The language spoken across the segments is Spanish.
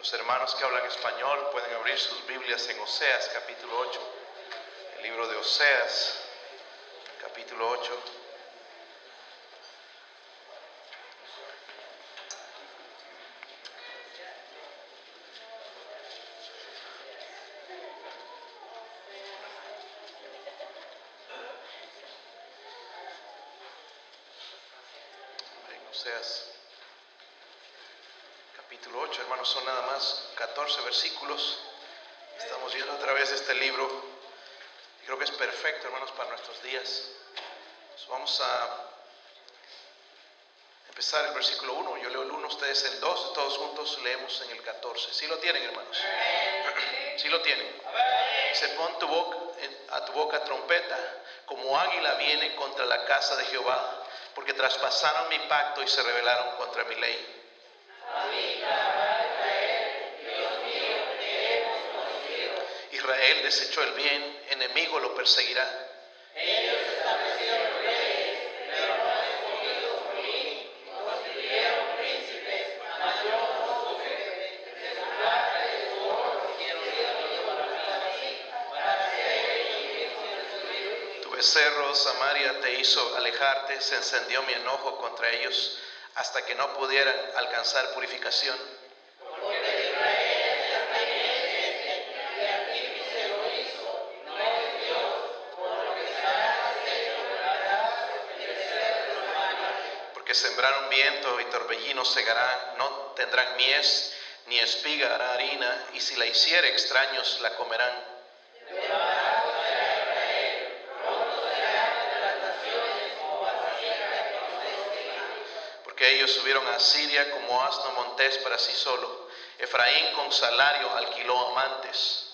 Los hermanos que hablan español pueden abrir sus Biblias en Oseas capítulo 8, el libro de Oseas capítulo 8. En Oseas capítulo 8, hermanos, son nada más 14 versículos. Estamos viendo a través de este libro. Creo que es perfecto, hermanos, para nuestros días. Pues vamos a empezar el versículo 1. Yo leo el 1, ustedes el 2. Todos juntos leemos en el 14. ¿Sí lo tienen, hermanos? ¿Sí lo tienen? Se pon tu boca, a tu boca trompeta, como águila viene contra la casa de Jehová, porque traspasaron mi pacto y se rebelaron contra mi ley. Israel desechó el bien, enemigo lo perseguirá. Ellos establecieron reyes, pero no escogidos por mí, constituyeron príncipes, mas yo no supe. De su plata y de su oro quiero yo para mí, para ser ellos mismos. Tu becerro, Samaria, te hizo alejarte, se encendió mi enojo contra ellos hasta que no pudieran alcanzar purificación. Porque Porque sembraron viento y torbellino segarán, no tendrán mies, ni espiga hará harina, y si la hiciere extraños la comerán. Porque ellos subieron a Siria como asno montés para sí solo. Efraín con salario alquiló amantes.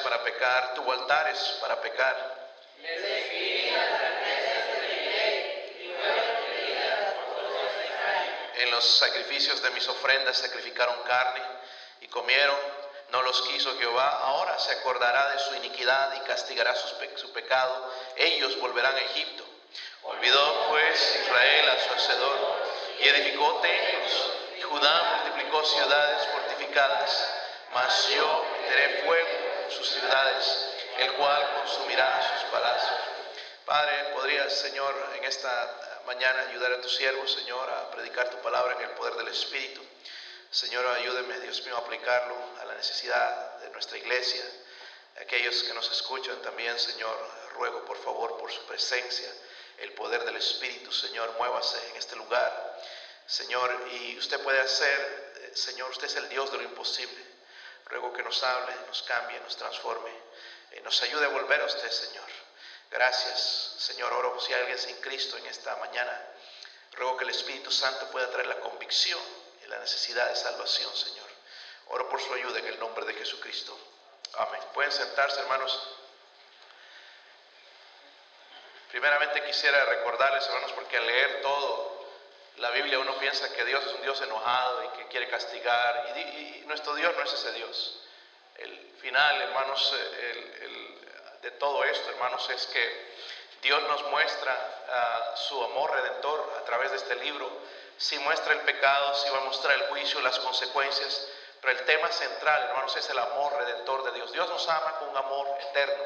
Para pecar, tuvo altares para pecar. En los sacrificios de mis ofrendas sacrificaron carne y comieron, no los quiso Jehová. Ahora se acordará de su iniquidad y castigará sus pe- su pecado. Ellos volverán a Egipto. Olvidó pues Israel a su hacedor y edificó templos. Y Judá multiplicó ciudades fortificadas. Mas yo meteré fuego sus ciudades, el cual consumirá sus palacios. Padre, podrías, Señor, en esta eh, mañana ayudar a tu siervo, Señor, a predicar tu palabra en el poder del Espíritu. Señor, ayúdeme, Dios mío, a aplicarlo a la necesidad de nuestra iglesia. Aquellos que nos escuchan también, Señor, ruego por favor por su presencia, el poder del Espíritu, Señor, muévase en este lugar. Señor, y usted puede hacer, eh, Señor, usted es el Dios de lo imposible. Ruego que nos hable, nos cambie, nos transforme, eh, nos ayude a volver a usted, Señor. Gracias, Señor. Oro si hay alguien sin Cristo en esta mañana. Ruego que el Espíritu Santo pueda traer la convicción y la necesidad de salvación, Señor. Oro por su ayuda en el nombre de Jesucristo. Amén. Pueden sentarse, hermanos. Primeramente quisiera recordarles, hermanos, porque al leer todo la Biblia uno piensa que Dios es un Dios enojado y que quiere castigar. Y, nuestro Dios no es ese Dios. El final, hermanos, eh, el- de todo esto, hermanos, es que Dios nos muestra ah, su amor redentor a través de este libro. Sí muestra el pecado, sí va a mostrar el juicio, las consecuencias, pero el tema central, hermanos, es el amor redentor de Dios. Dios nos ama con un amor eterno.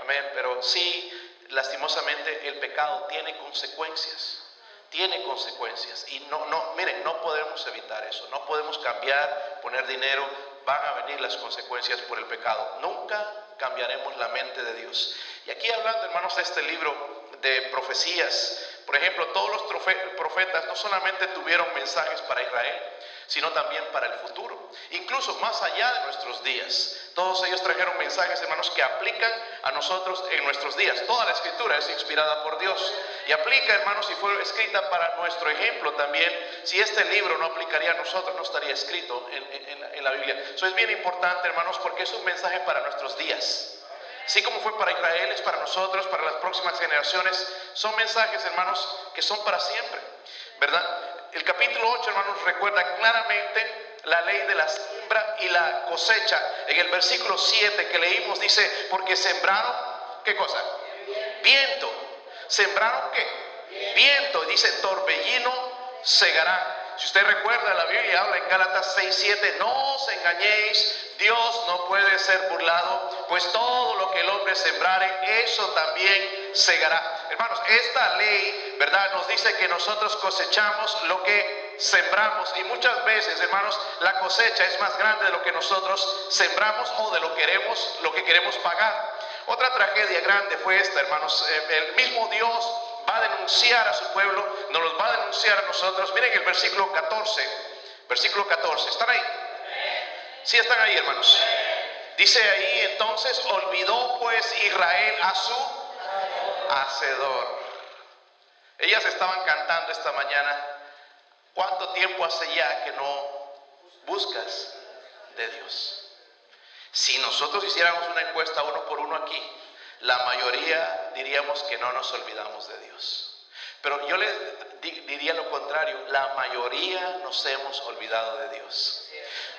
Amén. Pero sí, lastimosamente, el pecado tiene consecuencias tiene consecuencias y no, no, miren, no podemos evitar eso, no podemos cambiar, poner dinero, van a venir las consecuencias por el pecado. Nunca cambiaremos la mente de Dios. Y aquí hablando, hermanos, de este libro de profecías, por ejemplo, todos los profetas no solamente tuvieron mensajes para Israel, sino también para el futuro, incluso más allá de nuestros días. Todos ellos trajeron mensajes, hermanos, que aplican a nosotros en nuestros días. Toda la escritura es inspirada por Dios y aplica, hermanos, si fue escrita para nuestro ejemplo también. Si este libro no aplicaría a nosotros, no estaría escrito en, en- en la- Biblia. Eso es bien importante, hermanos, porque es un mensaje para nuestros días. Así como fue para Israel, es para nosotros, para las próximas generaciones. Son mensajes, hermanos, que son para siempre, ¿verdad? El capítulo 8, hermanos, recuerda claramente la ley de las siembra y la cosecha. En el versículo 7 que leímos dice, porque sembraron, ¿qué cosa? Viento. ¿Sembraron qué? Viento. Dice, torbellino segarán. Si usted recuerda, la Biblia habla en Gálatas 6, 7, no os engañéis, Dios no puede ser burlado, pues todo lo que el hombre sembrare, eso también segará. Hermanos, esta ley, ¿verdad? Nos dice que nosotros cosechamos lo que sembramos y muchas veces, hermanos, la cosecha es más grande de lo que nosotros sembramos o de lo que queremos, lo que queremos pagar. Otra tragedia grande fue esta, hermanos. Eh, el mismo Dios va a denunciar a su pueblo, nos los va a denunciar a nosotros. Miren el versículo 14, versículo 14, ¿están ahí? Sí están ahí, hermanos. Dice ahí entonces, olvidó pues Israel a su hacedor. Ellas estaban cantando esta mañana, ¿cuánto tiempo hace ya que no buscas de Dios? Si nosotros hiciéramos una encuesta uno por uno aquí, la mayoría diríamos que no nos olvidamos de Dios. Pero yo le diría lo contrario, la mayoría nos hemos olvidado de Dios.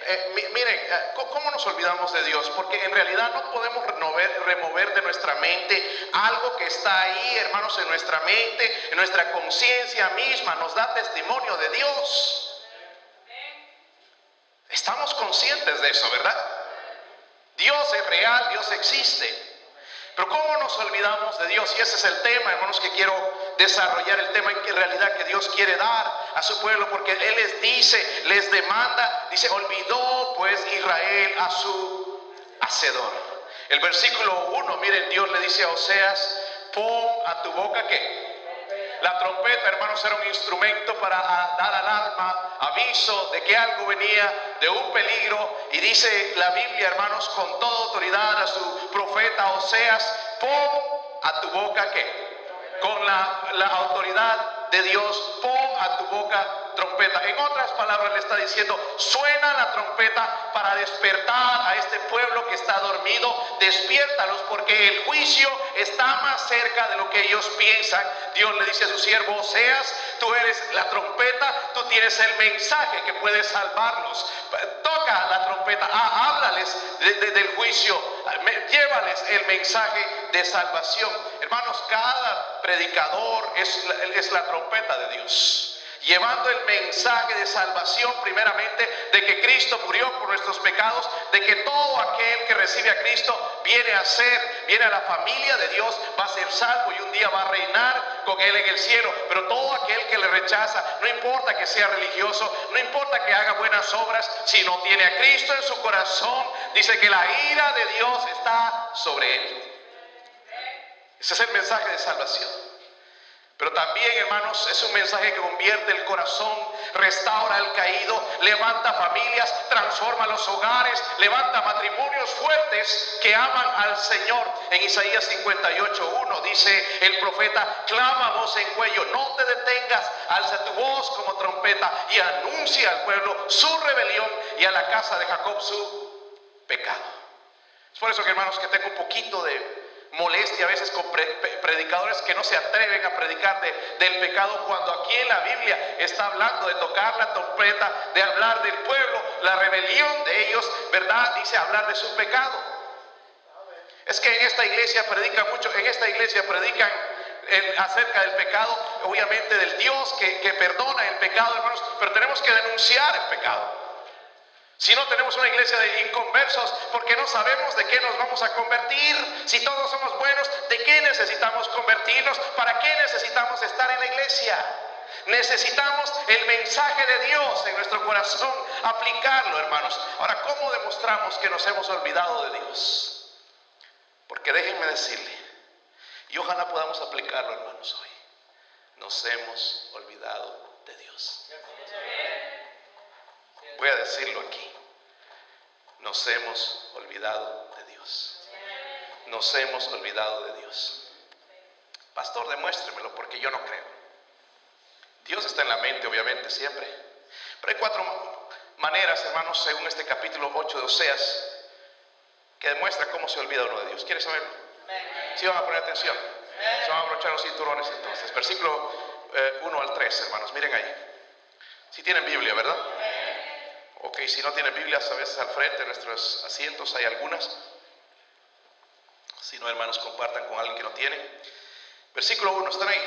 Eh, miren, eh, ¿cómo nos olvidamos de Dios? Porque en realidad no podemos remover, remover de nuestra mente algo que está ahí, hermanos, en nuestra mente, en nuestra conciencia misma, nos da testimonio de Dios. Estamos conscientes de eso, ¿verdad? Dios es real, Dios existe. Pero ¿cómo nos olvidamos de Dios? Y ese es el tema, hermanos, que quiero desarrollar, el tema en realidad que Dios quiere dar a su pueblo, porque Él les dice, les demanda, dice, olvidó pues Israel a su hacedor. El versículo 1, miren, Dios le dice a Oseas, pon a tu boca que la trompeta, hermanos, era un instrumento para dar alarma, aviso de que algo venía, de un peligro. Y dice la Biblia, hermanos, con toda autoridad a su profeta Oseas, pon a tu boca que, con la, la autoridad de Dios, pon a tu boca trompeta. En otras palabras le está diciendo, suena la trompeta para despertar a este pueblo que está dormido, despiértalos porque el juicio está más cerca de lo que ellos piensan. Dios le dice a su siervo seas tú eres la trompeta, tú tienes el mensaje que puede salvarlos. Toca la trompeta, ah, háblales del juicio, llévales el mensaje de salvación. Hermanos, cada predicador es la trompeta de Dios llevando el mensaje de salvación primeramente de que Cristo murió por nuestros pecados, de que todo aquel que recibe a Cristo viene a ser, viene a la familia de Dios, va a ser salvo y un día va a reinar con Él en el cielo. Pero todo aquel que le rechaza, no importa que sea religioso, no importa que haga buenas obras, si no tiene a Cristo en su corazón, dice que la ira de Dios está sobre él. Ese es el mensaje de salvación. Pero también, hermanos, es un mensaje que convierte el corazón, restaura al caído, levanta familias, transforma los hogares, levanta matrimonios fuertes que aman al Señor. En Isaías 58.1 dice el profeta, clama voz en cuello, no te detengas, alza tu voz como trompeta y anuncia al pueblo su rebelión y a la casa de Jacob su pecado. Es por eso que, hermanos, que tengo un poquito de molestia a veces con predicadores que no se atreven a predicar del pecado cuando aquí en la Biblia está hablando de tocar la trompeta, de hablar del pueblo, la rebelión de ellos, ¿verdad? Dice hablar de su pecado. Es que en esta iglesia predican mucho, en esta iglesia predican acerca del pecado, obviamente del Dios que, que perdona el pecado, hermanos, pero tenemos que denunciar el pecado. Si no tenemos una iglesia de inconversos, porque no sabemos de qué nos vamos a convertir. Si todos somos buenos, ¿de qué necesitamos convertirnos? ¿Para qué necesitamos estar en la iglesia? Necesitamos el mensaje de Dios en nuestro corazón, aplicarlo, hermanos. Ahora, ¿cómo demostramos que nos hemos olvidado de Dios? Porque déjenme decirle, y ojalá podamos aplicarlo, hermanos, hoy. Nos hemos olvidado de Dios. Voy a decirlo aquí. Nos hemos olvidado de Dios. Nos hemos olvidado de Dios. Pastor, demuéstremelo porque yo no creo. Dios está en la mente, obviamente, siempre. Pero hay cuatro maneras, hermanos, según este capítulo 8 de Oseas, que demuestra cómo se olvida uno de Dios. ¿Quieres saberlo? Si ¿Sí van a poner atención. Se van a abrochar los cinturones entonces. Versículo 1 eh, al 3, hermanos. Miren ahí. Si tienen Biblia, ¿verdad? Ok, si no tiene Biblias, a veces al frente de nuestros asientos hay algunas. Si no, hermanos, compartan con alguien que no tiene. Versículo 1, ¿están ahí?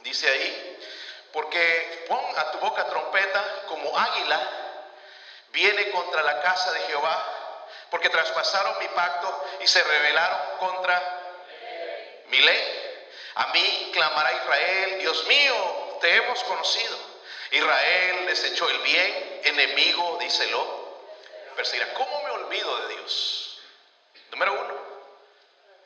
Dice ahí, porque pon a tu boca trompeta como águila, viene contra la casa de Jehová, porque traspasaron mi pacto y se rebelaron contra mi ley. A mí clamará Israel, Dios mío, te hemos conocido. Israel desechó el bien, enemigo, díselo. Perseguirá. ¿Cómo me olvido de Dios? Número uno,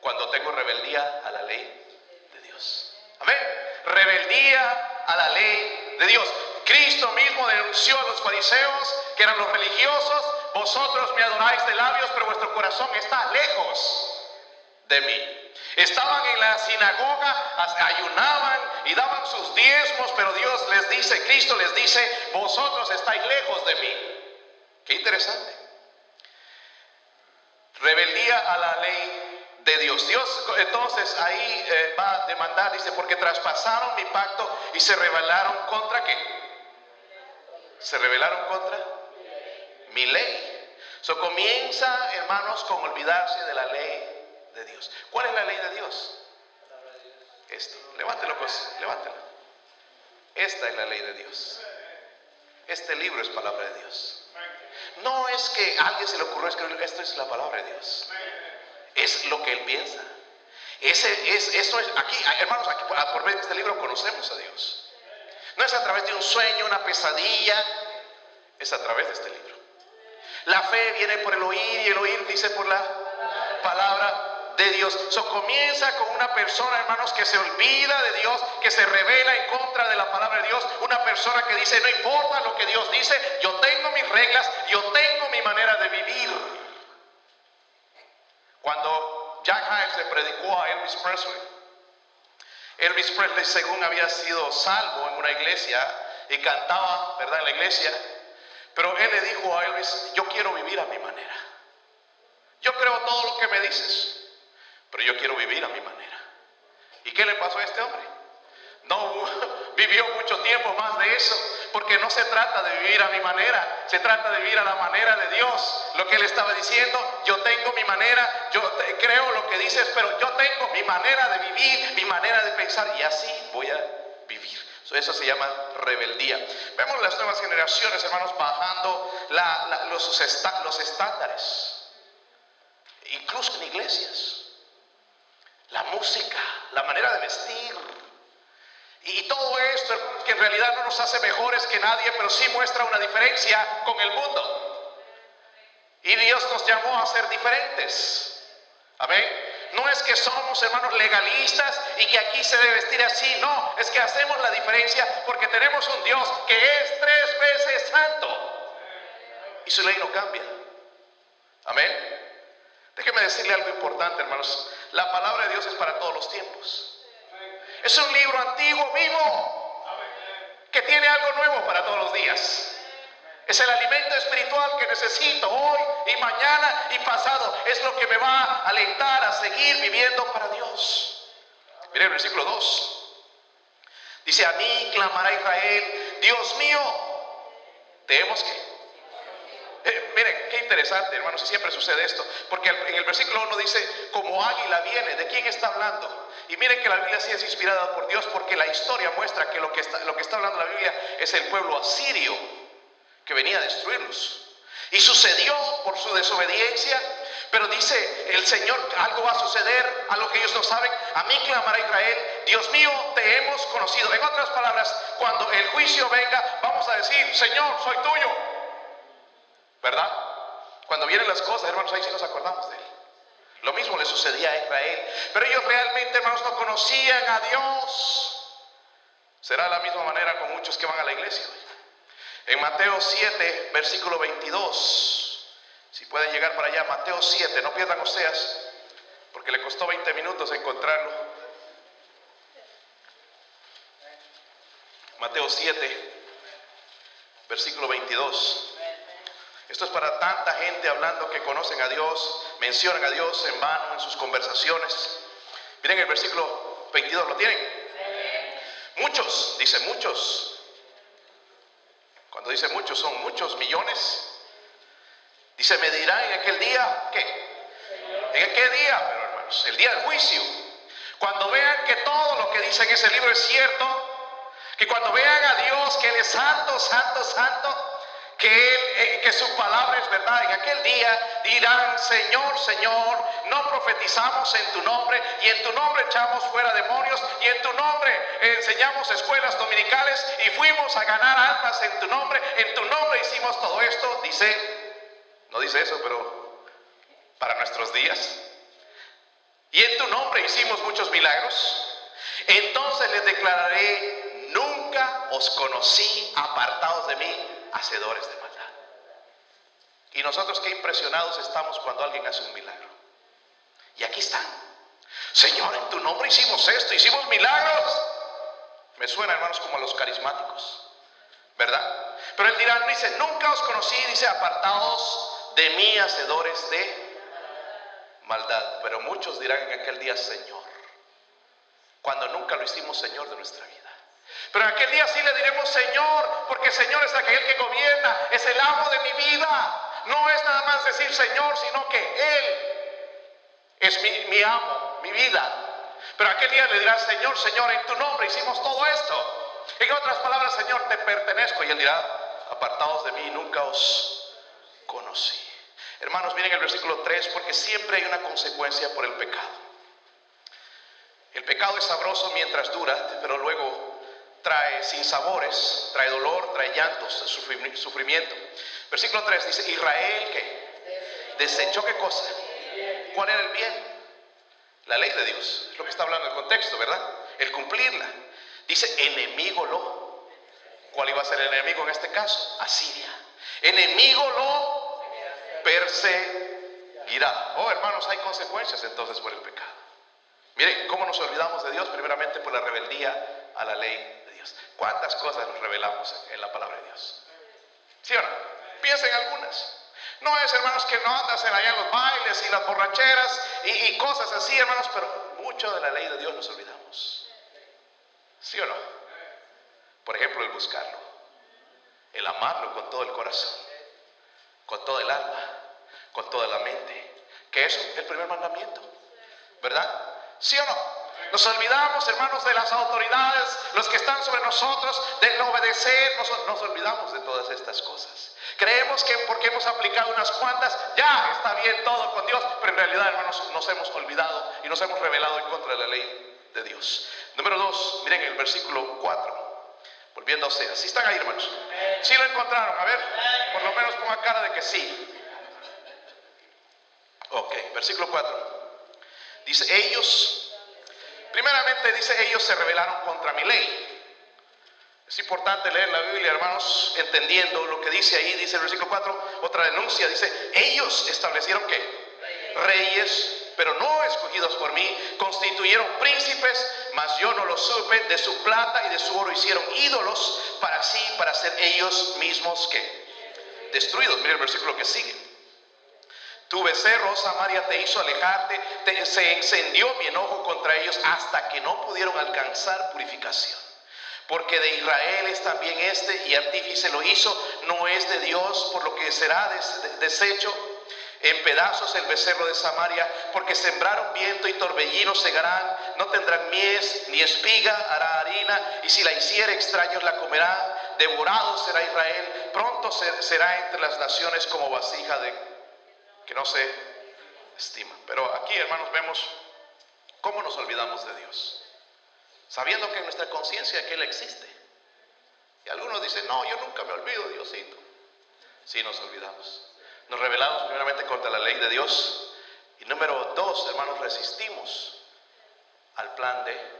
cuando tengo rebeldía a la ley de Dios. Amén. Rebeldía a la ley de Dios. Cristo mismo denunció a los fariseos, que eran los religiosos, vosotros me adoráis de labios, pero vuestro corazón está lejos de mí. Estaban en la sinagoga, ayunaban y daban sus diezmos, pero Dios les dice, Cristo les dice, vosotros estáis lejos de mí. Qué interesante. Rebeldía a la ley de Dios. Dios entonces ahí eh, va a demandar, dice, porque traspasaron mi pacto y se rebelaron contra qué? Se rebelaron contra mi ley. So comienza, hermanos, con olvidarse de la ley de Dios. ¿Cuál es la ley de Dios? Esto. Levántelo, pues, levántelo. Esta es la ley de Dios. Este libro es palabra de Dios. No es que a alguien se le ocurrió escribir, esto es la palabra de Dios. Es lo que él piensa. Ese, es, eso es, aquí, hermanos, aquí, por medio de este libro conocemos a Dios. No es a través de un sueño, una pesadilla, es a través de este libro. La fe viene por el oír y el oír dice por la palabra de Dios. Eso comienza con una persona, hermanos, que se olvida de Dios, que se revela en contra de la palabra de Dios. Una persona que dice, no importa lo que Dios dice, yo tengo mis reglas, yo tengo mi manera de vivir. Cuando Jack Hyde le predicó a Elvis Presley, Elvis Presley según había sido salvo en una iglesia y cantaba, ¿verdad?, en la iglesia, pero él le dijo a Elvis, yo quiero vivir a mi manera. Yo creo todo lo que me dices. Pero yo quiero vivir a mi manera. ¿Y qué le pasó a este hombre? No vivió mucho tiempo más de eso, porque no se trata de vivir a mi manera, se trata de vivir a la manera de Dios. Lo que él estaba diciendo, yo tengo mi manera, yo creo lo que dices, pero yo tengo mi manera de vivir, mi manera de pensar, y así voy a vivir. Eso se llama rebeldía. Vemos las nuevas generaciones, hermanos, bajando los, los estándares, incluso en iglesias la música, la manera de vestir. Y todo esto que en realidad no nos hace mejores que nadie, pero sí muestra una diferencia con el mundo. Y Dios nos llamó a ser diferentes. Amén. No es que somos hermanos legalistas y que aquí se debe vestir así, no, es que hacemos la diferencia porque tenemos un Dios que es tres veces santo. Y su ley no cambia. Amén. Déjeme decirle algo importante, hermanos. La palabra de Dios es para todos los tiempos. Es un libro antiguo, vivo, que tiene algo nuevo para todos los días. Es el alimento espiritual que necesito hoy y mañana y pasado. Es lo que me va a alentar a seguir viviendo para Dios. Mire el versículo 2. Dice, a mí clamará Israel, Dios mío, tenemos que eh, miren, qué interesante, hermanos, siempre sucede esto, porque en el versículo 1 dice, como águila viene, ¿de quién está hablando? Y miren que la Biblia sí es inspirada por Dios, porque la historia muestra que lo que está, lo que está hablando la Biblia es el pueblo asirio que venía a destruirlos. Y sucedió por su desobediencia, pero dice el Señor, algo va a suceder, a lo que ellos no saben. A mí clamará Israel, Dios mío, te hemos conocido. En otras palabras, cuando el juicio venga, vamos a decir, Señor, soy tuyo. ¿Verdad? Cuando vienen las cosas, hermanos, ahí sí nos acordamos de él. Lo mismo le sucedía a Israel. Pero ellos realmente, hermanos, no conocían a Dios. Será la misma manera con muchos que van a la iglesia. En Mateo 7, versículo 22. Si pueden llegar para allá, Mateo 7, no pierdan ustedes, porque le costó 20 minutos encontrarlo. Mateo 7, versículo 22. Esto es para tanta gente hablando que conocen a Dios, mencionan a Dios en vano en sus conversaciones. Miren el versículo 22, ¿lo tienen? Muchos, dice muchos. Cuando dice muchos, son muchos millones. Dice, me dirá en aquel día, ¿qué? ¿En qué día? Pero hermanos, el día del juicio. Cuando vean que todo lo que dice en ese libro es cierto, que cuando vean a Dios que Él es santo, santo, santo, que, él, eh, que su palabra es verdad. En aquel día dirán, Señor, Señor, no profetizamos en tu nombre y en tu nombre echamos fuera demonios y en tu nombre enseñamos escuelas dominicales y fuimos a ganar almas en tu nombre. En tu nombre hicimos todo esto. Dice, no dice eso, pero para nuestros días. Y en tu nombre hicimos muchos milagros. Entonces les declararé, nunca os conocí apartados de mí hacedores de maldad. Y nosotros qué impresionados estamos cuando alguien hace un milagro. Y aquí están. Señor, en tu nombre hicimos esto, hicimos milagros. Me suena, hermanos, como a los carismáticos. ¿Verdad? Pero él dirá, dice, nunca os conocí, dice, apartados de mí, hacedores de maldad. Pero muchos dirán en aquel día, Señor, cuando nunca lo hicimos Señor de nuestra vida. Pero en aquel día sí le diremos Señor, porque Señor es aquel que gobierna, es el amo de mi vida. No es nada más decir Señor, sino que Él es mi, amo, mi vida. Pero aquel día le dirás, Señor, Señor, en tu nombre hicimos todo esto. En otras palabras, Señor, te pertenezco. Y Él dirá, apartados de mí, nunca os conocí. Hermanos, miren el versículo 3, porque siempre hay una consecuencia por el pecado. El pecado es sabroso mientras dura, pero luego trae sinsabores, trae dolor, trae llantos, sufrimiento. Versículo 3 dice, Israel que desechó qué cosa? ¿Cuál era el bien? La ley de Dios, es lo que está hablando el contexto, ¿verdad? El cumplirla. Dice, enemigo lo. ¿Cuál iba a ser el enemigo en este caso? Asiria. Enemigo lo perseguirá. Oh, hermanos, hay consecuencias entonces por el pecado. Miren, ¿cómo nos olvidamos de Dios? Primeramente por la rebeldía a la ley ¿Cuántas cosas nos revelamos en la palabra de Dios? ¿Sí o no? Piensen algunas. No es, hermanos, que no andas en allá en los bailes y las borracheras y, cosas así, hermanos, pero mucho de la ley de Dios nos olvidamos. ¿Sí o no? Por ejemplo, el buscarlo, el amarlo con todo el corazón, con todo el alma, con toda la mente, que es el primer mandamiento, ¿verdad? ¿Sí o no? Nos olvidamos, hermanos, de las autoridades, los que están sobre nosotros, de obedecer, nos, olvidamos de todas estas cosas. Creemos que porque hemos aplicado unas cuantas, ya está bien todo con Dios, pero en realidad, hermanos, nos hemos olvidado y nos hemos revelado en contra de la ley de Dios. Número dos, miren el versículo 4. Volviendo a Oseas. Si están ahí, hermanos. Si lo encontraron, a ver, por lo menos ponga cara de que sí. Ok, versículo 4. Dice, ellos Primeramente dice, ellos se rebelaron contra mi ley. Es importante leer la Biblia, hermanos, entendiendo lo que dice ahí, dice el versículo 4, otra denuncia, dice, ellos establecieron que reyes, pero no escogidos por mí, constituyeron príncipes, mas yo no lo supe, de su plata y de su oro hicieron ídolos para sí, para ser ellos mismos que destruidos. Mira el versículo que sigue. Tu becerro, Samaria, te hizo alejarte, se encendió mi enojo contra ellos hasta que no pudieron alcanzar purificación. Porque de Israel es también este y artífice lo hizo, no es de Dios, por lo que será deshecho en pedazos el becerro de Samaria, porque sembraron viento y torbellino segarán, no tendrán mies ni espiga, hará harina, y si la hiciera extraños la comerán, devorado será Israel, pronto será entre las naciones como vasija de que no se estima. Pero aquí, hermanos, vemos cómo nos olvidamos de Dios. Sabiendo que en nuestra conciencia que Él existe. Y algunos dicen, no, yo nunca me olvido, Diosito. Sí nos olvidamos. Nos rebelamos primeramente contra la ley de Dios. Y número dos, hermanos, resistimos al plan de...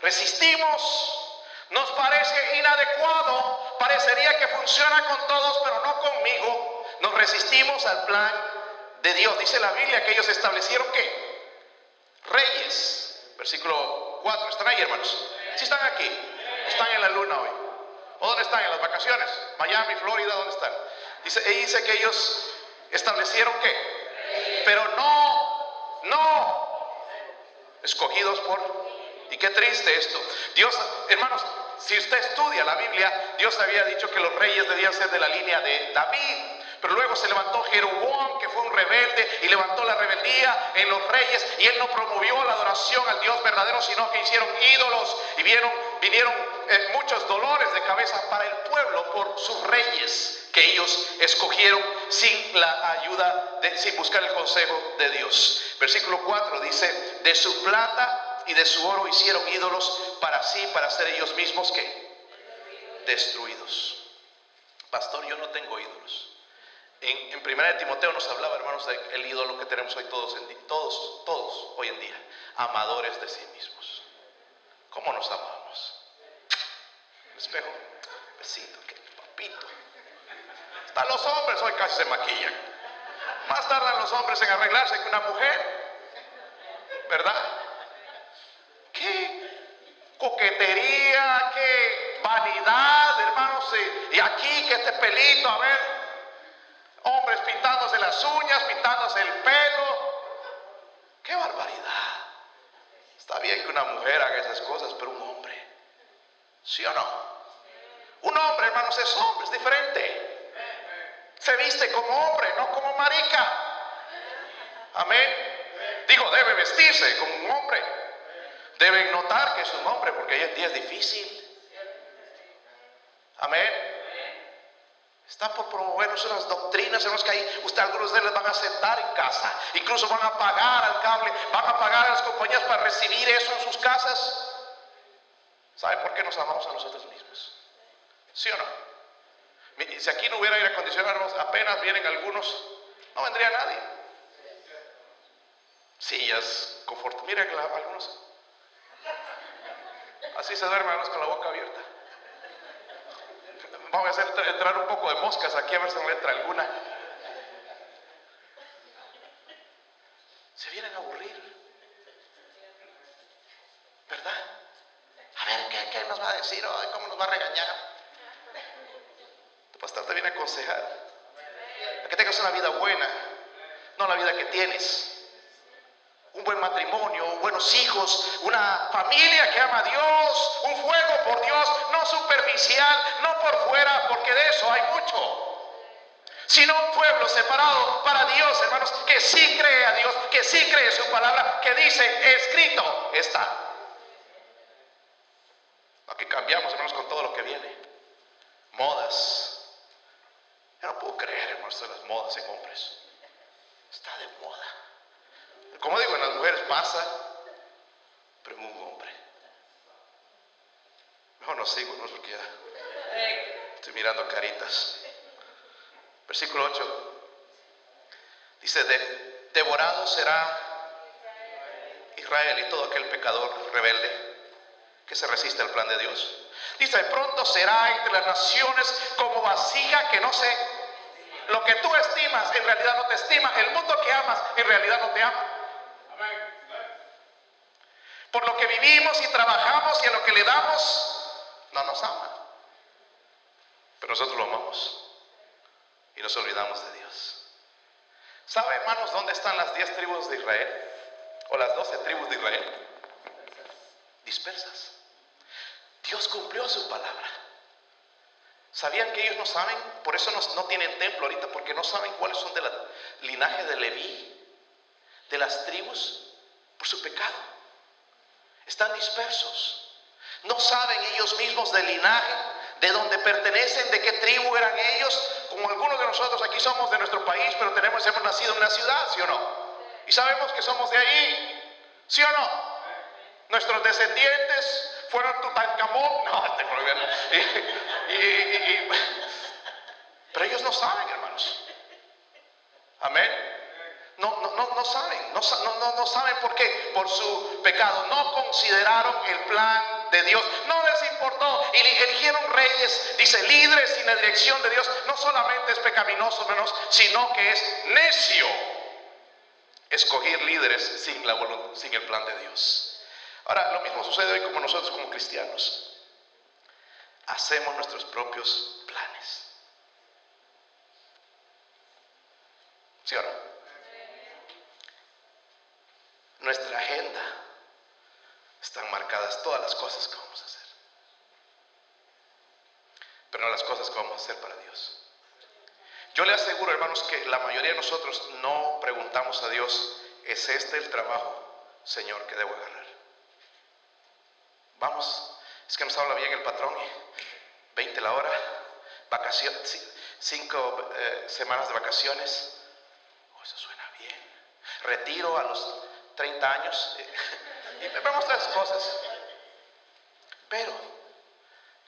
Resistimos. Nos parece inadecuado. Parecería que funciona con todos, pero no conmigo. Nos resistimos al plan de Dios. Dice la Biblia que ellos establecieron que reyes. Versículo 4. ¿Están ahí, hermanos? si están aquí? Están en la luna hoy. ¿O dónde están? En las vacaciones. Miami, Florida, ¿dónde están? Dice, y dice que ellos establecieron que, pero no, no, escogidos por Y qué triste esto. Dios, hermanos, si usted estudia la Biblia, Dios había dicho que los reyes debían ser de la línea de David. Pero luego se levantó Jeroboam, que fue un rebelde, y levantó la rebeldía en los reyes, y él no promovió la adoración al Dios verdadero, sino que hicieron ídolos, y vieron, vinieron eh, muchos dolores de cabeza para el pueblo por sus reyes que ellos escogieron sin la ayuda, de, sin buscar el consejo de Dios. Versículo 4 dice, de su plata y de su oro hicieron ídolos para sí, para ser ellos mismos que destruidos. Pastor, yo no tengo ídolos. En, primera de Timoteo nos hablaba, hermanos, del ídolo que tenemos hoy todos, en, todos, todos hoy en día, amadores de sí mismos. ¿Cómo nos amamos? espejo, besito, que papito. Hasta los hombres hoy casi se maquillan. Más tardan los hombres en arreglarse que una mujer. ¿Verdad? Qué coquetería, qué vanidad, hermanos. Y aquí que este pelito, a ver, hombres pintándose las uñas, pintándose el pelo. ¡Qué barbaridad! Está bien que una mujer haga esas cosas, pero un hombre, ¿sí o no? Un hombre, hermanos, es hombre, es diferente. Se viste como hombre, no como marica. Amén. Digo, debe vestirse como un hombre. Deben notar que es un hombre porque hoy en día es difícil. Amén. Están por promovernos unas doctrinas, hermanos, que ahí usted algunos de ellos van a aceptar en casa. Incluso van a pagar al cable, van a pagar a las compañías para recibir eso en sus casas. ¿Sabe por qué nos amamos a nosotros mismos? ¿Sí o no? Si aquí no hubiera aire acondicionado, apenas vienen algunos, no vendría nadie. Sillas, confort. Miren algunos. Así se duermen hermanos con la boca abierta. Vamos a entrar un poco de moscas aquí a ver si me entra alguna. Se vienen a aburrir. ¿Verdad? A ver, ¿qué, nos va a decir hoy? ¿Cómo nos va a regañar? Tu pastor te viene a aconsejar. A que tengas una vida buena, no la vida que tienes matrimonio, buenos hijos, una familia que ama a Dios, un fuego por Dios, no superficial, no por fuera, porque de eso hay mucho, sino un pueblo separado para Dios, hermanos, que sí cree a Dios, que sí cree su palabra, que dice, escrito está. Aquí cambiamos, hermanos, con todo lo que viene. Modas. Yo no puedo creer, hermanos, de las modas en hombres. Está de moda. Como digo, en las mujeres pasa, pero en un hombre. Mejor no sigo, no porque ya estoy mirando caritas. Versículo 8. Dice, de, devorado será Israel y todo aquel pecador rebelde que se resiste al plan de Dios. Dice, pronto será entre las naciones como vasija que no se... Lo que tú estimas en realidad no te estima. El mundo que amas en realidad no te ama. Por lo que vivimos y trabajamos y a lo que le damos, no nos ama. Pero nosotros lo amamos y nos olvidamos de Dios. ¿Sabe, hermanos, dónde están las diez tribus de Israel? O las doce tribus de Israel. Dispersas. Dios cumplió su palabra. ¿Sabían que ellos no saben? Por eso no, tienen templo ahorita, porque no saben cuáles son del linaje de Leví, de las tribus, por su pecado. Están dispersos. No saben ellos mismos del linaje, de dónde pertenecen, de qué tribu eran ellos. Como algunos de nosotros aquí somos de nuestro país, pero tenemos, hemos nacido en una ciudad, ¿sí o no? Y sabemos que somos de ahí, ¿sí o no? Nuestros descendientes fueron Tutankamón. No, este problema. Y, y, pero ellos no saben, hermanos. Amén. No, no, no, no saben, no, no, no saben por qué, por su pecado. No consideraron el plan de Dios, no les importó y eligieron reyes, dice, líderes sin la dirección de Dios. No solamente es pecaminoso, hermanos, sino que es necio escoger líderes sin el plan de Dios. Ahora, lo mismo sucede hoy como nosotros como cristianos. Hacemos nuestros propios planes. ¿Sí o no? Nuestra agenda están marcadas todas las cosas que vamos a hacer. Pero no las cosas que vamos a hacer para Dios. Yo le aseguro, hermanos, que la mayoría de nosotros no preguntamos a Dios, ¿es este el trabajo, Señor, que debo agarrar? Vamos, es que nos habla bien el patrón, 20 la hora, vacaciones, cinco eh, semanas de vacaciones. Oh, eso suena bien. Retiro a los 30 años. y vemos otras cosas. Pero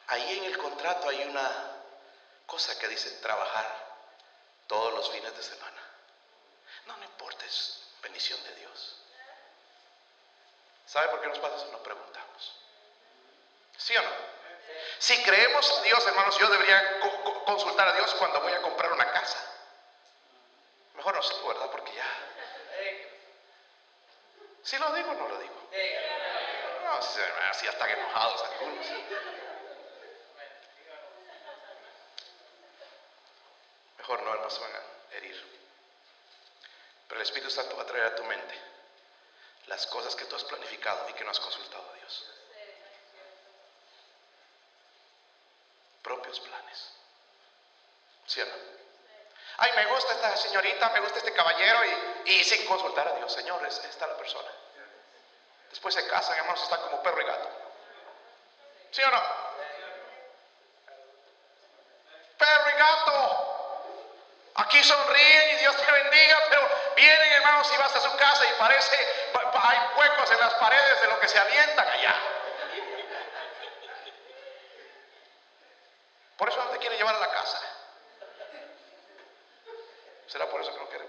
ahí en el contrato hay una cosa que dice trabajar todos los fines de semana. No, no importa, es bendición de Dios. ¿Sabe por qué nos pasa eso? No preguntamos. ¿Sí o no? Si creemos en Dios, hermanos, yo debería consultar a Dios cuando voy a comprar una casa. Mejor no sé, ¿verdad? Porque ya. ¿Sí lo digo o no lo digo? No, así están enojados algunos. Mejor no, hermanos, van a herir. Pero el Espíritu Santo va a traer a tu mente las cosas que tú has planificado y que no has consultado a Dios. Propios planes. ¿Sí o no? Ay, me gusta esta señorita, me gusta este caballero y, sin consultar a Dios, Señor, es esta la persona. Después se casan, hermanos, están como perro y gato. ¿Sí o no? Perro y gato. Aquí sonríen y Dios te bendiga, pero vienen hermanos y vas a su casa y parece, hay huecos en las paredes de lo que se avientan allá. Por eso no te quiere llevar a la casa. ¿Será por eso que no quiere?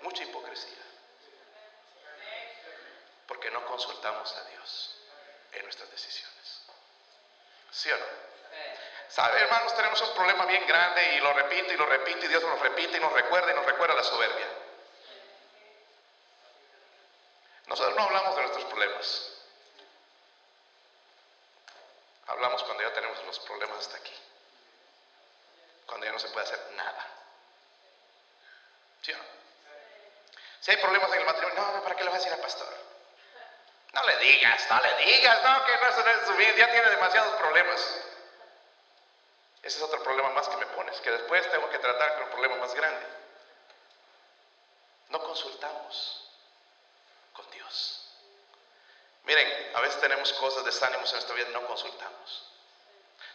Mucha hipocresía. Porque no consultamos a Dios en nuestras decisiones. ¿Sí o no? ¿Sabe, hermanos? Tenemos un problema bien grande y lo repito y lo repito y Dios nos repite y nos recuerda y nos recuerda la soberbia. Nosotros no hablamos de nuestros Hablamos cuando ya tenemos los problemas hasta aquí. Cuando ya no se puede hacer nada. ¿Sí o no? Si hay problemas en el matrimonio, no, no, ¿para qué le vas a decir al pastor? No le digas, no le digas, no, que no es su vida, ya tiene demasiados problemas. Ese es otro problema más que me pones, que después tengo que tratar con un problema más grande. No consultamos con Dios. Miren, a veces tenemos cosas, desánimos en nuestra vida y no consultamos.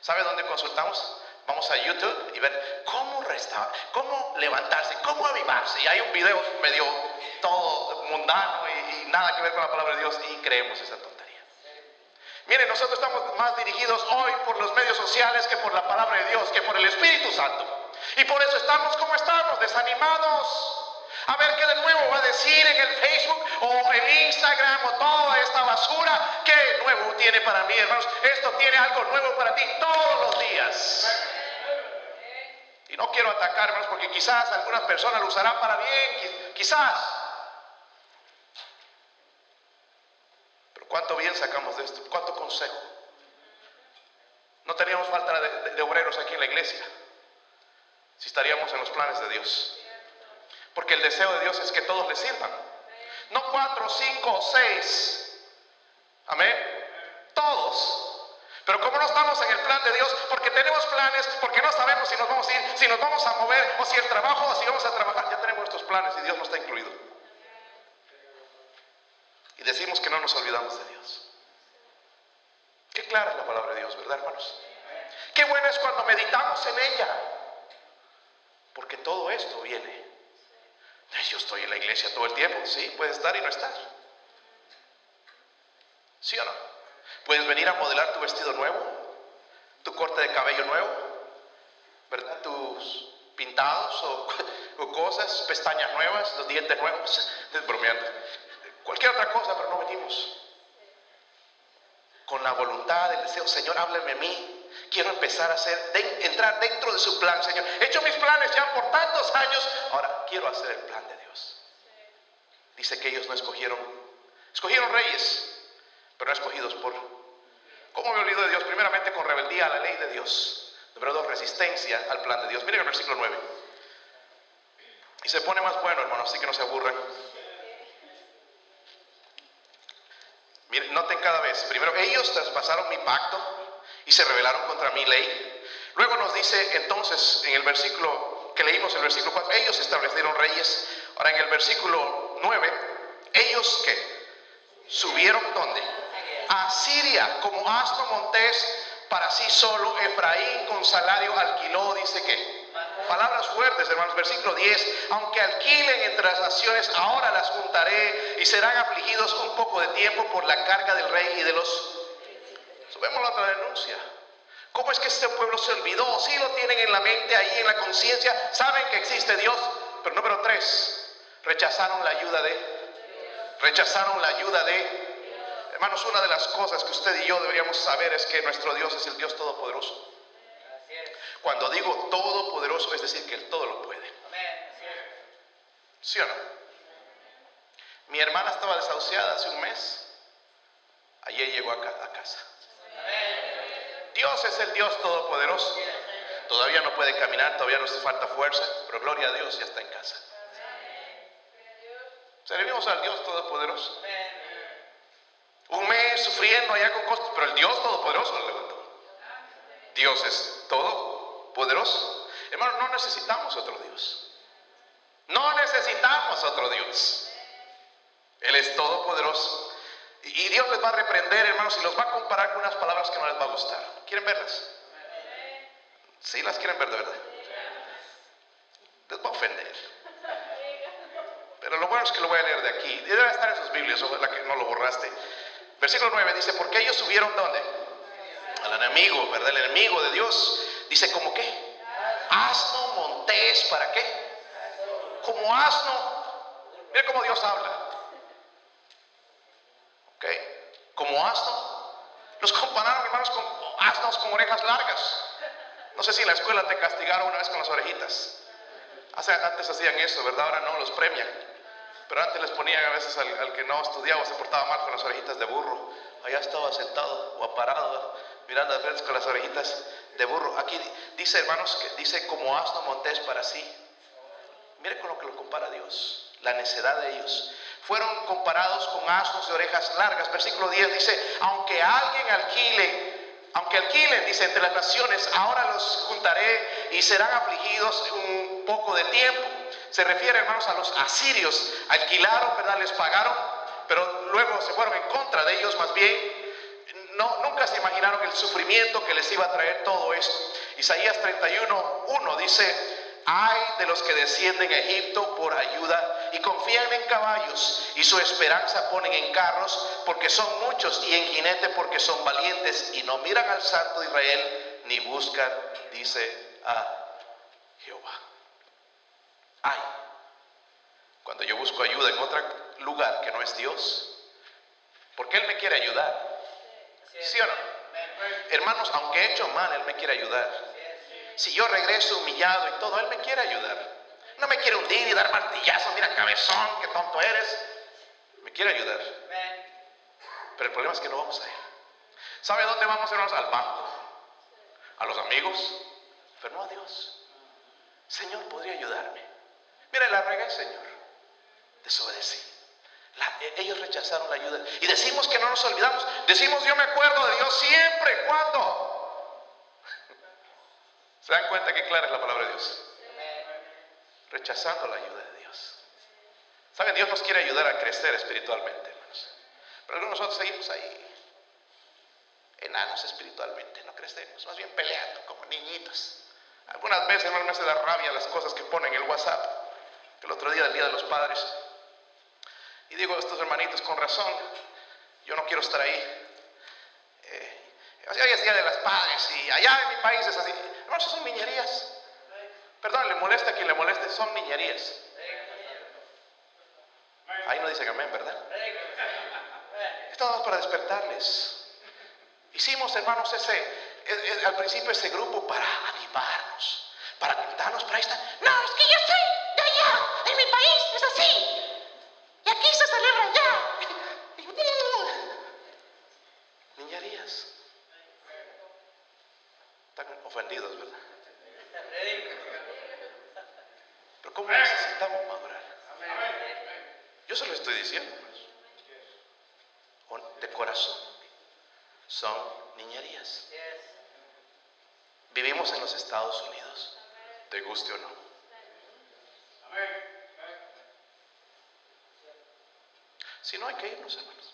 ¿Sabe dónde consultamos? Vamos a YouTube y ver cómo restaurar, cómo levantarse, cómo avivarse. Y hay un video medio todo mundano y, nada que ver con la palabra de Dios y creemos esa tontería. Miren, nosotros estamos más dirigidos hoy por los medios sociales que por la palabra de Dios, que por el Espíritu Santo. Y por eso estamos como estamos, desanimados. A ver qué de nuevo va a decir en el Facebook o en Instagram o toda esta basura. ¿Qué nuevo tiene para mí, hermanos? Esto tiene algo nuevo para ti todos los días. Y no quiero atacar, hermanos, porque quizás algunas personas lo usarán para bien, quizás. Pero cuánto bien sacamos de esto, cuánto consejo. No teníamos falta de, de obreros aquí en la iglesia, si estaríamos en los planes de Dios. Porque el deseo de Dios es que todos le sirvan. No cuatro, cinco, seis. Amén. Todos. Pero como no estamos en el plan de Dios, porque tenemos planes, porque no sabemos si nos vamos a ir, si nos vamos a mover, o si el trabajo, o si vamos a trabajar, ya tenemos nuestros planes y Dios no está incluido. Y decimos que no nos olvidamos de Dios. Qué clara es la palabra de Dios, ¿verdad, hermanos? Qué bueno es cuando meditamos en ella. Porque todo esto viene. Yo estoy en la iglesia todo el tiempo. Sí, puede estar y no estar. ¿Sí o no? Puedes venir a modelar tu vestido nuevo, tu corte de cabello nuevo, ¿verdad? Tus pintados o, cosas, pestañas nuevas, los dientes nuevos, bromeando. Cualquier otra cosa, pero no venimos. Con la voluntad, el deseo, Señor, hábleme a mí. Quiero empezar a hacer, entrar dentro de su plan, Señor. He hecho mis planes ya por tantos años, ahora quiero hacer el plan de Dios. Dice que ellos no escogieron, escogieron reyes, pero no escogidos por... ¿Cómo me olvido de Dios? Primeramente con rebeldía a la ley de Dios. Número dos, resistencia al plan de Dios. Miren el versículo 9. Y se pone más bueno, hermano, así que no se aburran. Miren, noten cada vez. Primero, ellos traspasaron mi pacto y se rebelaron contra mi ley. Luego nos dice entonces en el versículo que leímos, el versículo 4, ellos establecieron reyes. Ahora en el versículo 9, ellos que subieron ¿dónde? A Siria como asno montés para sí solo. Efraín con salario alquiló, dice que. Palabras fuertes, hermanos. Versículo 10. Aunque alquilen entre las naciones, ahora las juntaré y serán afligidos un poco de tiempo por la carga del rey y de los... Subemos la otra denuncia. ¿Cómo es que este pueblo se olvidó? Sí lo tienen en la mente, ahí en la conciencia, saben que existe Dios. Pero número tres, rechazaron la ayuda de... Rechazaron la ayuda de... Hermanos, una de las cosas que usted y yo deberíamos saber es que nuestro Dios es el Dios Todopoderoso. Cuando digo todopoderoso, es decir, que Él todo lo puede. ¿Sí o no? Mi hermana estaba desahuciada hace un mes. Ayer llegó a, ca- a casa. Dios es el Dios todopoderoso. Todavía no puede caminar, todavía nos falta fuerza, pero gloria a Dios ya está en casa. Servimos al Dios todopoderoso. Un mes sufriendo allá con costos, pero el Dios todopoderoso lo levantó. Dios es todopoderoso. Hermano, no necesitamos otro Dios. No necesitamos otro Dios. Él es todopoderoso. Y Dios les va a reprender, hermanos, y los va a comparar con unas palabras que no les va a gustar. ¿Quieren verlas? Sí, las quieren ver de verdad. Les va a ofender. Pero lo bueno es que lo voy a leer de aquí. Debe estar en sus Biblias, ojalá que no lo borraste. Versículo 9 dice, porque ellos subieron ¿dónde? Al enemigo, ¿verdad? El enemigo de Dios. Dice, ¿como qué? Asno montés, ¿para qué? Como asno. Mira cómo Dios habla. ¿Ok? Como asno. Los compararon, hermanos, con asnos con orejas largas. No sé si en la escuela te castigaron una vez con las orejitas. Antes hacían eso, ¿verdad? Ahora no, los premian. Pero antes les ponían a veces al, que no estudiaba, se portaba mal con las orejitas de burro. Allá estaba sentado o parado, mirando a veces con las orejitas de burro. Aquí di- dice, hermanos, que dice como asno montés para sí. Mire con lo que lo compara Dios, la necedad de ellos. Fueron comparados con asnos de orejas largas. Versículo 10 dice, aunque alguien alquile, aunque alquilen, dice, entre las naciones, ahora los juntaré y serán afligidos un poco de tiempo. Se refiere, hermanos, a los asirios. Alquilaron, ¿verdad? Les pagaron, pero luego se fueron en contra de ellos, más bien nunca se imaginaron el sufrimiento que les iba a traer todo esto. Isaías 31, 1 dice, hay de los que descienden a Egipto por ayuda y confían en caballos y su esperanza ponen en carros porque son muchos y en jinete porque son valientes y no miran al santo de Israel ni buscan, dice a Jehová. Ay, cuando yo busco ayuda en otro lugar que no es Dios, porque Él me quiere ayudar. ¿Sí o no? Hermanos, aunque he hecho mal, Él me quiere ayudar. Si yo regreso humillado y todo, Él me quiere ayudar. No me quiere hundir y dar martillazo, mira cabezón, qué tonto eres. Me quiere ayudar. Pero el problema es que no vamos a ir. ¿Sabe dónde vamos, hermanos? Al banco. A los amigos. Pero no a Dios. Señor, ¿podría ayudarme? Mira, la regué, Señor. Desobedecí. La- e- ellos rechazaron la ayuda. Y decimos que no nos olvidamos. Decimos, yo me acuerdo de Dios siempre. ¿Cuándo? ¿Se dan cuenta que clara es la palabra de Dios? Rechazando la ayuda de Dios. ¿Saben? Dios nos quiere ayudar a crecer espiritualmente, hermanos. Pero nosotros seguimos ahí. Enanos espiritualmente, no crecemos. Más bien peleando como niñitos. Algunas veces, hermanos, me hace dar rabia las cosas que ponen en el WhatsApp. El otro día, del Día de los Padres, y digo a estos hermanitos, con razón, yo no quiero estar ahí. Eh, hoy es Día de las Padres y allá en mi país es así. Hermanos, son niñerías. Perdón, le molesta a quien le moleste, son niñerías. Ahí no dicen amén, ¿verdad? Estamos para despertarles. Hicimos, hermanos, ese, al principio ese grupo para animarnos, para alentarnos, pero ahí está. No, es que yo soy de allá. En mi país es así. Y aquí se celebra allá. Niñerías. Están ofendidos, ¿verdad? Pero ¿cómo necesitamos? necesitamos madurar. Yo se lo estoy diciendo, hermanos. Con- De corazón. Son niñerías. Vivimos en los Estados Unidos, te guste o no. Si no, hay que irnos, hermanos.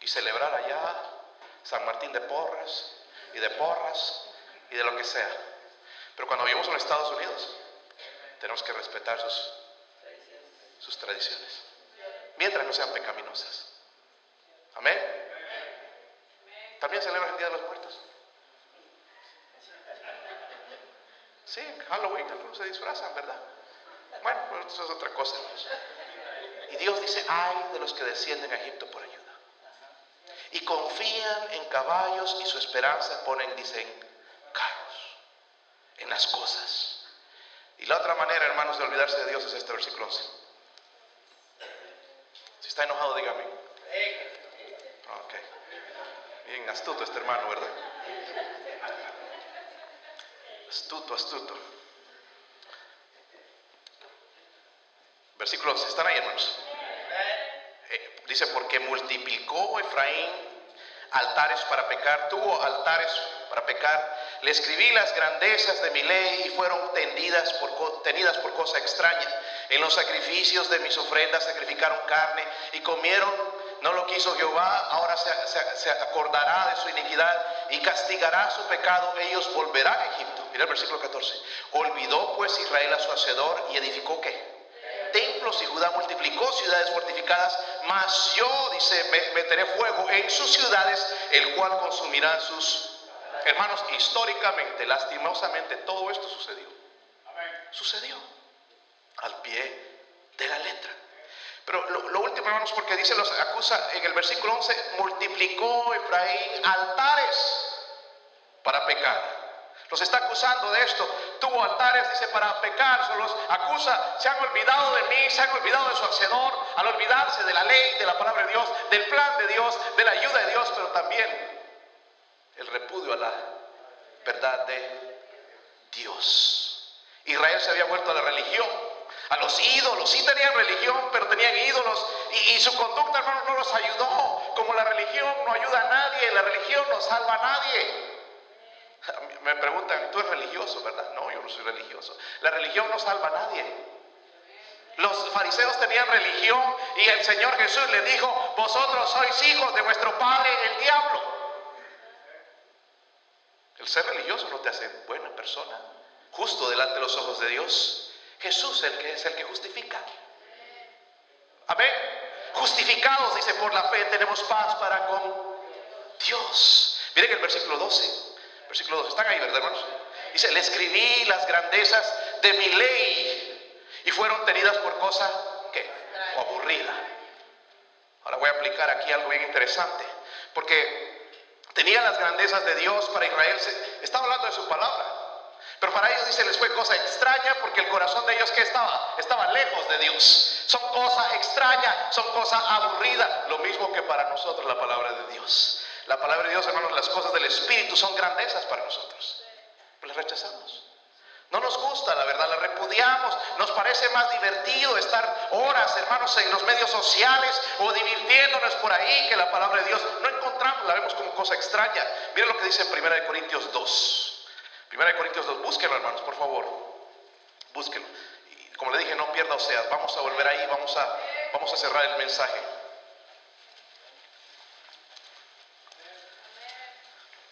Y celebrar allá San Martín de Porras y de Porras y de lo que sea. Pero cuando vivimos en los Estados Unidos, tenemos que respetar sus, tradiciones. Mientras no sean pecaminosas. Amén. ¿También celebran el Día de los Muertos? Sí, en Halloween algunos se disfrazan, ¿verdad? Bueno, pues eso es otra cosa. Y Dios dice, ay de los que descienden a Egipto por ayuda. Y confían en caballos y su esperanza ponen, dicen, carros, en las cosas. Y la otra manera, hermanos, de olvidarse de Dios es este versículo 11. Si está enojado, dígame. Ok. Bien astuto este hermano, ¿verdad? Astuto, astuto. Versículo 11. ¿Están ahí, hermanos? Eh, dice, porque multiplicó Efraín altares para pecar, tuvo altares para pecar. Le escribí las grandezas de mi ley y fueron tendidas por, tenidas por cosa extraña. En los sacrificios de mis ofrendas sacrificaron carne y comieron. No lo quiso Jehová, ahora se, acordará de su iniquidad y castigará su pecado. Ellos volverán a Egipto. Mira el versículo 14. Olvidó pues Israel a su hacedor y edificó qué? templos y Judá multiplicó ciudades fortificadas, mas yo, dice, me- meteré fuego en sus ciudades, el cual consumirá sus hermanos. Históricamente, lastimosamente, todo esto sucedió. Sucedió al pie de la letra. Pero lo, lo último, hermanos, porque dice, los acusa en el versículo 11, multiplicó Efraín altares para pecar. Los está acusando de esto. Tuvo altares, dice, para pecar. Se los acusa. Se han olvidado de mí, se han olvidado de su hacedor. Al olvidarse de la ley, de la palabra de Dios, del plan de Dios, de la ayuda de Dios, pero también el repudio a la verdad de Dios. Israel se había vuelto a la religión, a los ídolos. Sí tenían religión, pero tenían ídolos. Y, su conducta, hermanos, no los ayudó. Como la religión no ayuda a nadie, la religión no salva a nadie. Me preguntan, tú eres religioso, ¿verdad? No, yo no soy religioso. La religión no salva a nadie. Los fariseos tenían religión y el Señor Jesús les dijo, vosotros sois hijos de vuestro padre el diablo. El ser religioso no te hace buena persona, justo delante de los ojos de Dios. Jesús el que es el que justifica. Amén. Justificados, dice, por la fe tenemos paz para con Dios. Miren el versículo 12. Versículo 12. Están ahí, ¿verdad, hermanos? Dice, le escribí las grandezas de mi ley y fueron tenidas por cosa, ¿qué? O aburrida. Ahora voy a aplicar aquí algo bien interesante. Porque tenía las grandezas de Dios para Israel. Estaba hablando de su palabra. Pero para ellos dice, les fue cosa extraña porque el corazón de ellos que estaba, estaba lejos de Dios. Son cosas extrañas, son cosas aburridas. Lo mismo que para nosotros la palabra de Dios. La palabra de Dios, hermanos, las cosas del Espíritu son grandezas para nosotros. Pero las rechazamos. No nos gusta, la verdad, la repudiamos. Nos parece más divertido estar horas, hermanos, en los medios sociales o divirtiéndonos por ahí que la palabra de Dios. No encontramos, la vemos como cosa extraña. Miren lo que dice en 1 Corintios 2. 1 Corintios 2, búsquenlo, hermanos, por favor. Búsquenlo. Y como le dije, no pierda o sea, vamos a volver ahí, vamos a, vamos a cerrar el mensaje.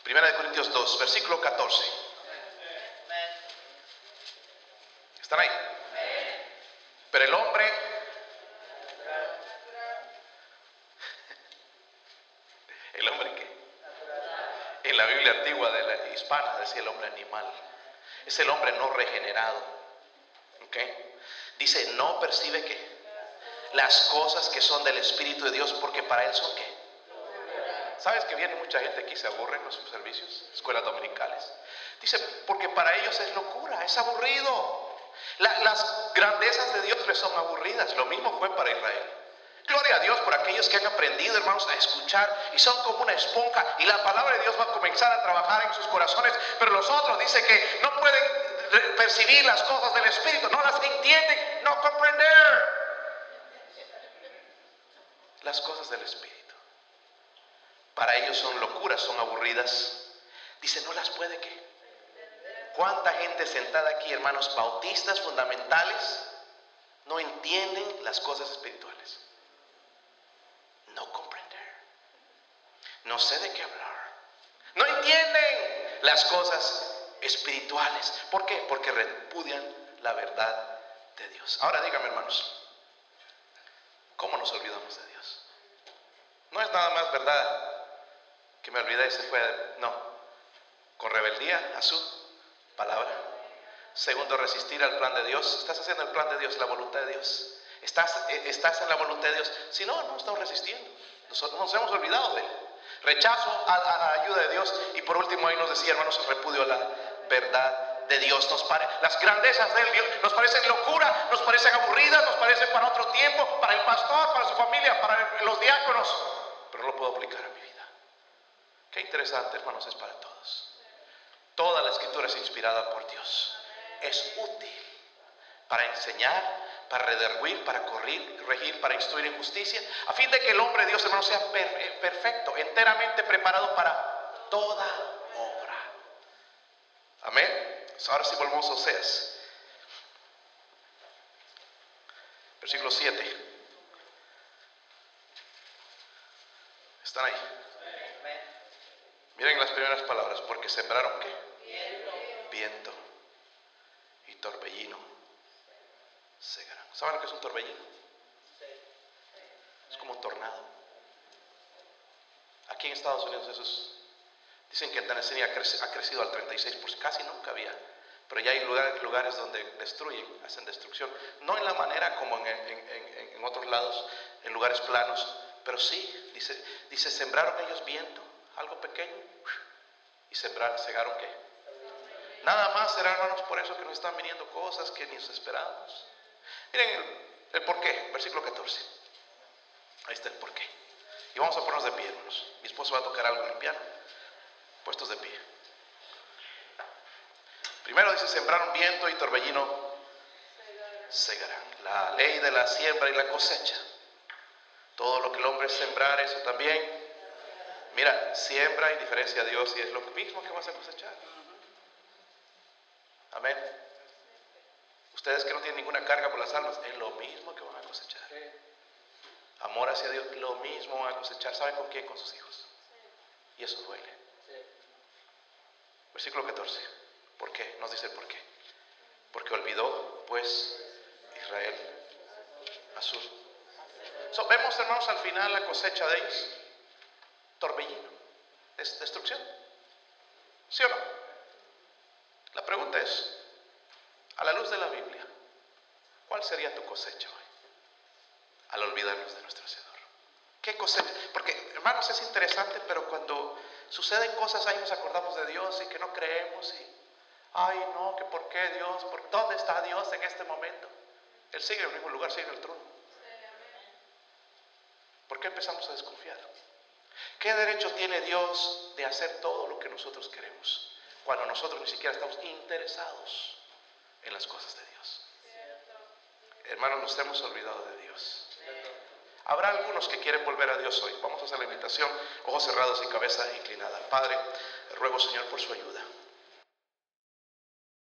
Primera de Corintios 2, versículo 14. ¿Están ahí? Pero el hombre ¿El hombre qué? En la Biblia antigua de la hispana decía el hombre animal. Es el hombre no regenerado. ¿Ok? Dice, no percibe que las cosas que son del Espíritu de Dios porque para él son qué? ¿Sabes que viene mucha gente aquí, se aburre en los servicios, escuelas dominicales? Dice, porque para ellos es locura, es aburrido. La- las grandezas de Dios les son aburridas. Lo mismo fue para Israel. Gloria a Dios por aquellos que han aprendido, hermanos, a escuchar y son como una esponja y la palabra de Dios va a comenzar a trabajar en sus corazones. Pero los otros dice que no pueden percibir las cosas del Espíritu, no las entienden, no comprender las cosas del Espíritu. Para ellos son locuras, son aburridas. Dice, no las puede que. ¿Cuánta gente sentada aquí, hermanos bautistas fundamentales, no entienden las cosas espirituales? No comprender. No sé de qué hablar. No entienden las cosas espirituales. ¿Por qué? Porque repudian la verdad de Dios. Ahora dígame, hermanos, ¿cómo nos olvidamos de Dios? No es nada más verdad que me olvidé y se fue. No. Con rebeldía a su palabra. Segundo, resistir al plan de Dios. Estás haciendo el plan de Dios, la voluntad de Dios. Estás, eh, estás en la voluntad de Dios. Si no, no estamos resistiendo. Nosotros nos hemos olvidado de él. Rechazo a, la ayuda de Dios. Y por último, ahí nos decía, hermanos, repudio a la verdad de Dios. Nos pare, las grandezas de Dios nos parecen locura, nos parecen aburridas, nos parecen para otro tiempo, para el pastor, para su familia, para los diáconos. Pero no lo puedo aplicar a mi vida. Qué interesante, hermanos, es para todos. Toda la escritura es inspirada por Dios. Es útil para enseñar, para redarguir, para corregir, regir, para instruir en justicia, a fin de que el hombre de Dios, hermano, sea eh, perfecto, enteramente preparado para toda obra. Amén. Ahora sí volvemos a Oseas. Versículo 7. ¿Están ahí? Miren las primeras palabras, porque sembraron qué? Viento. y torbellino. Segarán. ¿Saben lo que es un torbellino? Es como un tornado. Aquí en Estados Unidos eso es, dicen que en Tennessee ha, crecido al 36%, casi nunca había. Pero ya hay lugares, donde destruyen, hacen destrucción. No en la manera como en, otros lados, en lugares planos, pero sí, dice, dice, sembraron ellos viento algo pequeño, y sembrar, cegaron qué. Nada más será, hermanos, por eso que nos están viniendo cosas que ni nos esperábamos. Miren el, el porqué, versículo 14. Ahí está el porqué. Y vamos a ponernos de pie, hermanos. Mi esposo va a tocar algo en el piano. Puestos de pie. Primero dice, sembraron viento y torbellino segarán. La ley de la siembra y la cosecha. Todo lo que el hombre sembrar, eso también Mira, siembra y diferencia a Dios y es lo mismo que vas a cosechar. Amén. Ustedes que no tienen ninguna carga por las almas, es lo mismo que van a cosechar. Amor hacia Dios, lo mismo van a cosechar. ¿Saben con quién? Con sus hijos. Y eso duele. Versículo 14. ¿Por qué? Nos dice el por qué. Porque olvidó, pues, Israel azul. So, vemos, hermanos, al final la cosecha de ellos torbellino, es destrucción. ¿Sí o no? La pregunta es, a la luz de la Biblia, ¿cuál sería tu cosecha hoy? Al olvidarnos de nuestro Señor. ¿Qué cosecha? Porque, hermanos, es interesante, pero cuando suceden cosas ahí nos acordamos de Dios y que no creemos y, ay, no, que por qué Dios, por dónde está Dios en este momento. Él sigue en el mismo lugar, sigue en el trono. ¿Por qué empezamos a desconfiar? ¿Qué derecho tiene Dios de hacer todo lo que nosotros queremos cuando nosotros ni siquiera estamos interesados en las cosas de Dios? Hermanos, nos hemos olvidado de Dios. Habrá algunos que quieren volver a Dios hoy. Vamos a hacer la invitación, ojos cerrados y cabeza inclinada. Padre, ruego Señor por su ayuda.